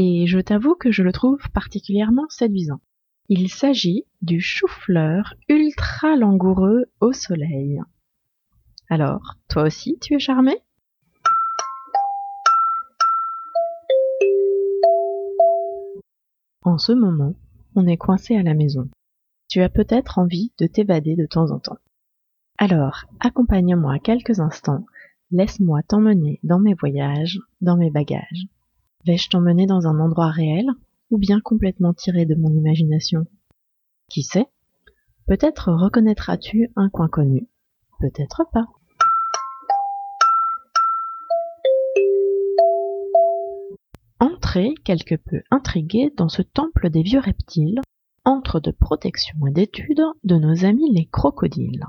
et je t'avoue que je le trouve particulièrement séduisant. Il s'agit du chou-fleur ultra langoureux au soleil. Alors, toi aussi, tu es charmé? En ce moment, on est coincé à la maison. Tu as peut-être envie de t'évader de temps en temps. Alors, accompagne-moi quelques instants, laisse-moi t'emmener dans mes voyages, dans mes bagages. Vais-je t'emmener dans un endroit réel ou bien complètement tiré de mon imagination? Qui sait? Peut-être reconnaîtras-tu un coin connu, peut-être pas. Entrez quelque peu intrigué dans ce temple des vieux reptiles, entre de protection et d'étude de nos amis les crocodiles.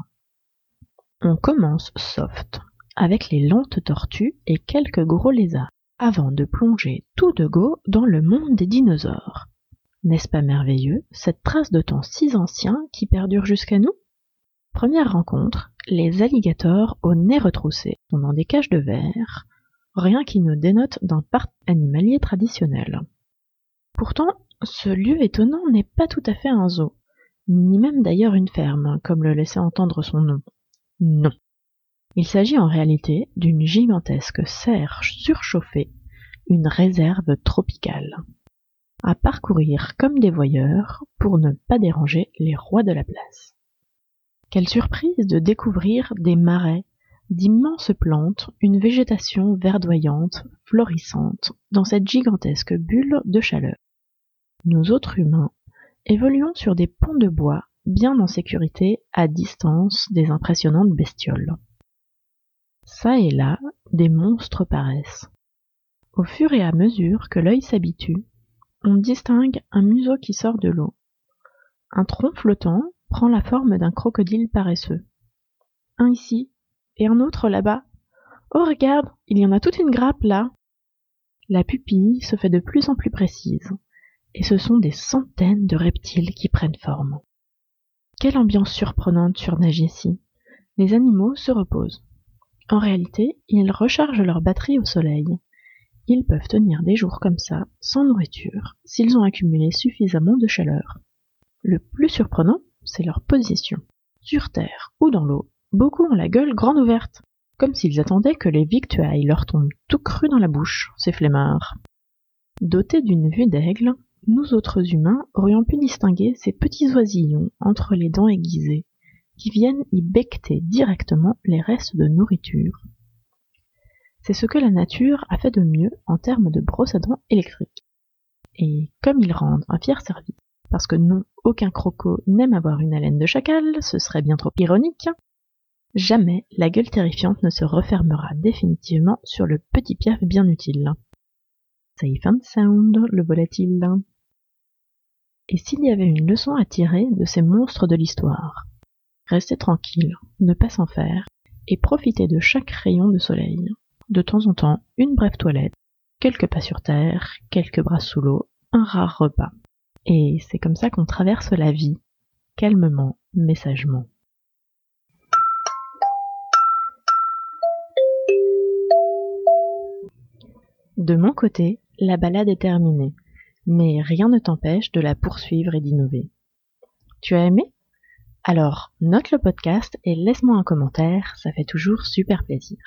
On commence soft, avec les lentes tortues et quelques gros lézards, avant de plonger tout de go dans le monde des dinosaures. N'est-ce pas merveilleux, cette trace de temps si ancien qui perdure jusqu'à nous? Première rencontre, les alligators au nez retroussé sont dans des cages de verre, rien qui ne dénote d'un parc animalier traditionnel. Pourtant, ce lieu étonnant n'est pas tout à fait un zoo, ni même d'ailleurs une ferme, comme le laissait entendre son nom. Non. Il s'agit en réalité d'une gigantesque serre surchauffée, une réserve tropicale. À parcourir comme des voyeurs pour ne pas déranger les rois de la place. Quelle surprise de découvrir des marais, d'immenses plantes, une végétation verdoyante, florissante, dans cette gigantesque bulle de chaleur. Nous autres humains évoluons sur des ponts de bois bien en sécurité à distance des impressionnantes bestioles. Ça et là, des monstres paraissent. Au fur et à mesure que l'œil s'habitue, on distingue un museau qui sort de l'eau. Un tronc flottant prend la forme d'un crocodile paresseux. Un ici et un autre là-bas. Oh regarde, il y en a toute une grappe là. La pupille se fait de plus en plus précise, et ce sont des centaines de reptiles qui prennent forme. Quelle ambiance surprenante surnage ici. Les animaux se reposent. En réalité, ils rechargent leur batterie au soleil. Ils peuvent tenir des jours comme ça, sans nourriture, s'ils ont accumulé suffisamment de chaleur. Le plus surprenant, c'est leur position. Sur terre ou dans l'eau, beaucoup ont la gueule grande ouverte, comme s'ils attendaient que les victuailles leur tombent tout cru dans la bouche, ces flemmards. Dotés d'une vue d'aigle, nous autres humains aurions pu distinguer ces petits oisillons entre les dents aiguisées, qui viennent y becqueter directement les restes de nourriture. C'est ce que la nature a fait de mieux en termes de brosse à dents électrique. Et comme ils rendent un fier service, parce que non, aucun croco n'aime avoir une haleine de chacal, ce serait bien trop ironique, jamais la gueule terrifiante ne se refermera définitivement sur le petit piaf bien utile. Safe and sound, le volatile. Et s'il y avait une leçon à tirer de ces monstres de l'histoire Rester tranquille, ne pas s'en faire, et profiter de chaque rayon de soleil. De temps en temps, une brève toilette, quelques pas sur terre, quelques bras sous l'eau, un rare repas. Et c'est comme ça qu'on traverse la vie, calmement, mais sagement. De mon côté, la balade est terminée, mais rien ne t'empêche de la poursuivre et d'innover. Tu as aimé? Alors, note le podcast et laisse-moi un commentaire, ça fait toujours super plaisir.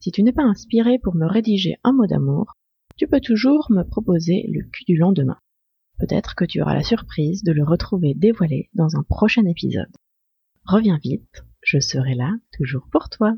Si tu n'es pas inspiré pour me rédiger un mot d'amour, tu peux toujours me proposer le cul du lendemain. Peut-être que tu auras la surprise de le retrouver dévoilé dans un prochain épisode. Reviens vite, je serai là toujours pour toi.